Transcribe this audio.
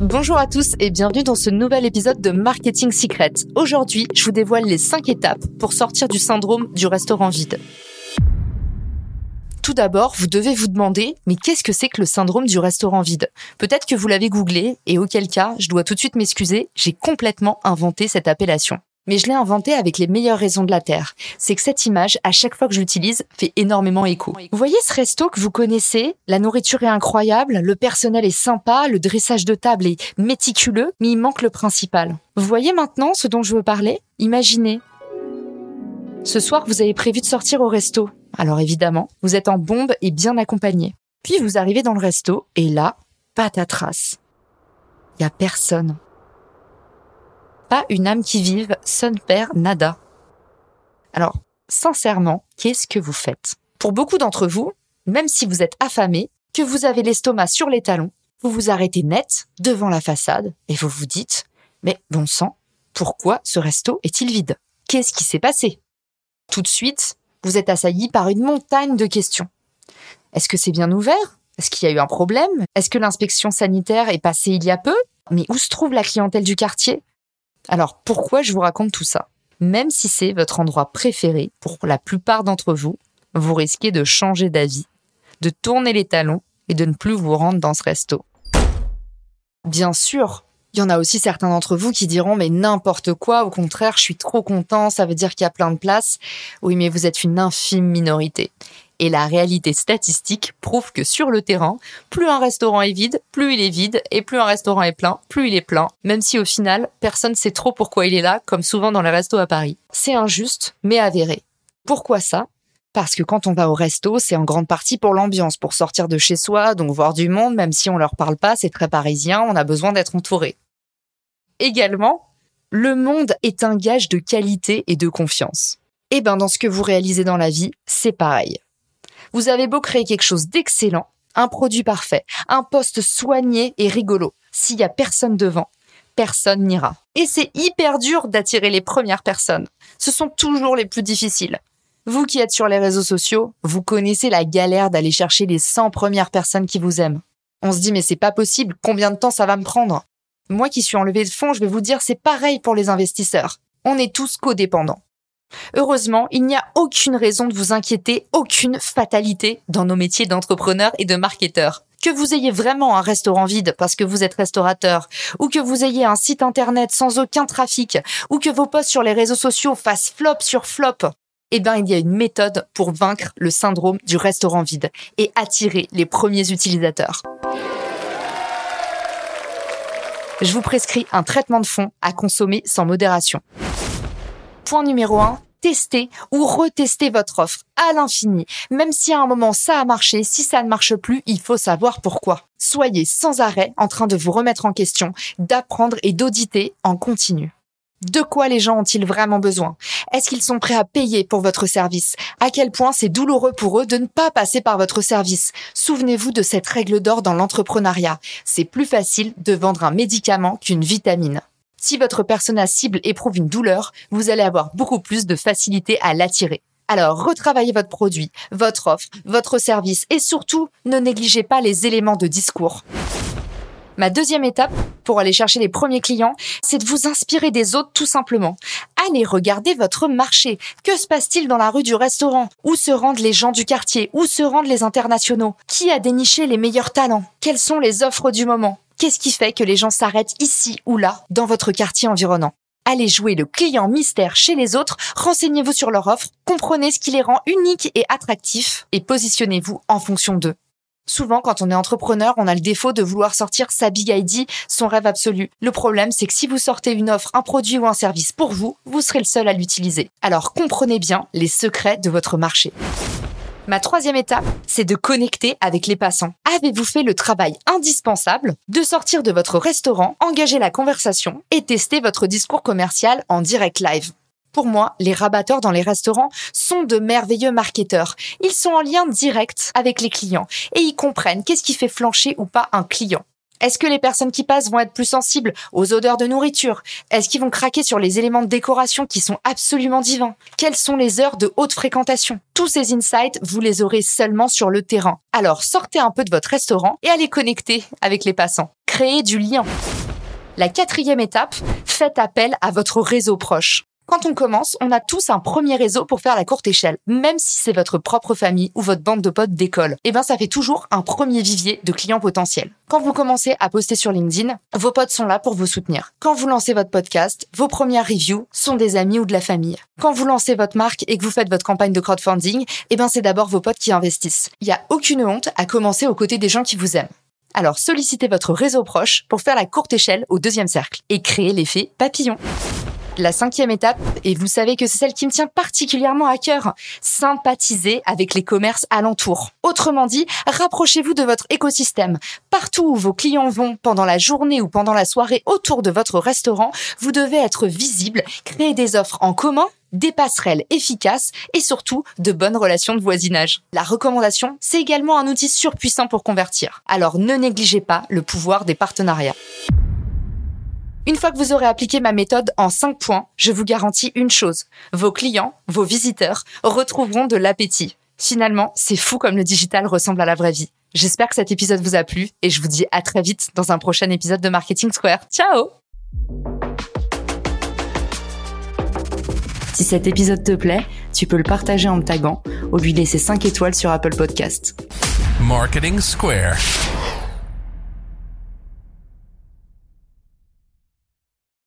Bonjour à tous et bienvenue dans ce nouvel épisode de Marketing Secret. Aujourd'hui, je vous dévoile les 5 étapes pour sortir du syndrome du restaurant vide. Tout d'abord, vous devez vous demander, mais qu'est-ce que c'est que le syndrome du restaurant vide? Peut-être que vous l'avez googlé, et auquel cas, je dois tout de suite m'excuser, j'ai complètement inventé cette appellation mais je l'ai inventé avec les meilleures raisons de la Terre. C'est que cette image, à chaque fois que je l'utilise, fait énormément écho. Vous voyez ce resto que vous connaissez? La nourriture est incroyable, le personnel est sympa, le dressage de table est méticuleux, mais il manque le principal. Vous voyez maintenant ce dont je veux parler? Imaginez. Ce soir, vous avez prévu de sortir au resto. Alors évidemment, vous êtes en bombe et bien accompagné. Puis vous arrivez dans le resto, et là, patatras. Il y a personne pas une âme qui vive, son père, nada. Alors, sincèrement, qu'est-ce que vous faites? Pour beaucoup d'entre vous, même si vous êtes affamé, que vous avez l'estomac sur les talons, vous vous arrêtez net devant la façade et vous vous dites Mais bon sang, pourquoi ce resto est-il vide? Qu'est-ce qui s'est passé? Tout de suite, vous êtes assailli par une montagne de questions. Est-ce que c'est bien ouvert? Est-ce qu'il y a eu un problème? Est-ce que l'inspection sanitaire est passée il y a peu? Mais où se trouve la clientèle du quartier? Alors pourquoi je vous raconte tout ça? Même si c'est votre endroit préféré pour la plupart d'entre vous, vous risquez de changer d'avis, de tourner les talons et de ne plus vous rendre dans ce resto. Bien sûr, il y en a aussi certains d'entre vous qui diront mais n'importe quoi, au contraire, je suis trop content, ça veut dire qu'il y a plein de places. Oui, mais vous êtes une infime minorité. Et la réalité statistique prouve que sur le terrain, plus un restaurant est vide, plus il est vide, et plus un restaurant est plein, plus il est plein, même si au final, personne ne sait trop pourquoi il est là, comme souvent dans les restos à Paris. C'est injuste, mais avéré. Pourquoi ça? Parce que quand on va au resto, c'est en grande partie pour l'ambiance, pour sortir de chez soi, donc voir du monde, même si on leur parle pas, c'est très parisien, on a besoin d'être entouré. Également, le monde est un gage de qualité et de confiance. Et eh ben, dans ce que vous réalisez dans la vie, c'est pareil. Vous avez beau créer quelque chose d'excellent, un produit parfait, un poste soigné et rigolo. S'il y a personne devant, personne n'ira. Et c'est hyper dur d'attirer les premières personnes. Ce sont toujours les plus difficiles. Vous qui êtes sur les réseaux sociaux, vous connaissez la galère d'aller chercher les 100 premières personnes qui vous aiment. On se dit mais c'est pas possible, combien de temps ça va me prendre? Moi qui suis en levée de fonds, je vais vous dire c'est pareil pour les investisseurs. On est tous codépendants. Heureusement, il n'y a aucune raison de vous inquiéter, aucune fatalité dans nos métiers d'entrepreneur et de marketeur. Que vous ayez vraiment un restaurant vide parce que vous êtes restaurateur, ou que vous ayez un site internet sans aucun trafic, ou que vos posts sur les réseaux sociaux fassent flop sur flop, eh bien, il y a une méthode pour vaincre le syndrome du restaurant vide et attirer les premiers utilisateurs. Je vous prescris un traitement de fond à consommer sans modération. Point numéro 1, testez ou retestez votre offre à l'infini. Même si à un moment ça a marché, si ça ne marche plus, il faut savoir pourquoi. Soyez sans arrêt en train de vous remettre en question, d'apprendre et d'auditer en continu. De quoi les gens ont-ils vraiment besoin? Est-ce qu'ils sont prêts à payer pour votre service? À quel point c'est douloureux pour eux de ne pas passer par votre service? Souvenez-vous de cette règle d'or dans l'entrepreneuriat. C'est plus facile de vendre un médicament qu'une vitamine. Si votre persona cible éprouve une douleur, vous allez avoir beaucoup plus de facilité à l'attirer. Alors, retravaillez votre produit, votre offre, votre service et surtout, ne négligez pas les éléments de discours. Ma deuxième étape pour aller chercher les premiers clients, c'est de vous inspirer des autres tout simplement. Allez regarder votre marché. Que se passe-t-il dans la rue du restaurant? Où se rendent les gens du quartier? Où se rendent les internationaux? Qui a déniché les meilleurs talents? Quelles sont les offres du moment? Qu'est-ce qui fait que les gens s'arrêtent ici ou là, dans votre quartier environnant? Allez jouer le client mystère chez les autres, renseignez-vous sur leur offre, comprenez ce qui les rend uniques et attractifs et positionnez-vous en fonction d'eux. Souvent, quand on est entrepreneur, on a le défaut de vouloir sortir sa big ID, son rêve absolu. Le problème, c'est que si vous sortez une offre, un produit ou un service pour vous, vous serez le seul à l'utiliser. Alors comprenez bien les secrets de votre marché. Ma troisième étape, c'est de connecter avec les passants. Avez-vous fait le travail indispensable de sortir de votre restaurant, engager la conversation et tester votre discours commercial en direct live? Pour moi, les rabatteurs dans les restaurants sont de merveilleux marketeurs. Ils sont en lien direct avec les clients et ils comprennent qu'est-ce qui fait flancher ou pas un client. Est-ce que les personnes qui passent vont être plus sensibles aux odeurs de nourriture? Est-ce qu'ils vont craquer sur les éléments de décoration qui sont absolument divins? Quelles sont les heures de haute fréquentation? Tous ces insights, vous les aurez seulement sur le terrain. Alors sortez un peu de votre restaurant et allez connecter avec les passants. Créez du lien. La quatrième étape, faites appel à votre réseau proche. Quand on commence, on a tous un premier réseau pour faire la courte échelle, même si c'est votre propre famille ou votre bande de potes d'école. Eh ben, ça fait toujours un premier vivier de clients potentiels. Quand vous commencez à poster sur LinkedIn, vos potes sont là pour vous soutenir. Quand vous lancez votre podcast, vos premières reviews sont des amis ou de la famille. Quand vous lancez votre marque et que vous faites votre campagne de crowdfunding, eh ben, c'est d'abord vos potes qui investissent. Il n'y a aucune honte à commencer aux côtés des gens qui vous aiment. Alors sollicitez votre réseau proche pour faire la courte échelle au deuxième cercle et créer l'effet papillon. La cinquième étape, et vous savez que c'est celle qui me tient particulièrement à cœur, sympathiser avec les commerces alentours. Autrement dit, rapprochez-vous de votre écosystème. Partout où vos clients vont, pendant la journée ou pendant la soirée autour de votre restaurant, vous devez être visible, créer des offres en commun des passerelles efficaces et surtout de bonnes relations de voisinage. La recommandation, c'est également un outil surpuissant pour convertir. Alors ne négligez pas le pouvoir des partenariats. Une fois que vous aurez appliqué ma méthode en 5 points, je vous garantis une chose. Vos clients, vos visiteurs retrouveront de l'appétit. Finalement, c'est fou comme le digital ressemble à la vraie vie. J'espère que cet épisode vous a plu et je vous dis à très vite dans un prochain épisode de Marketing Square. Ciao Si cet épisode te plaît, tu peux le partager en me taguant ou lui laisser 5 étoiles sur Apple Podcast. Marketing Square.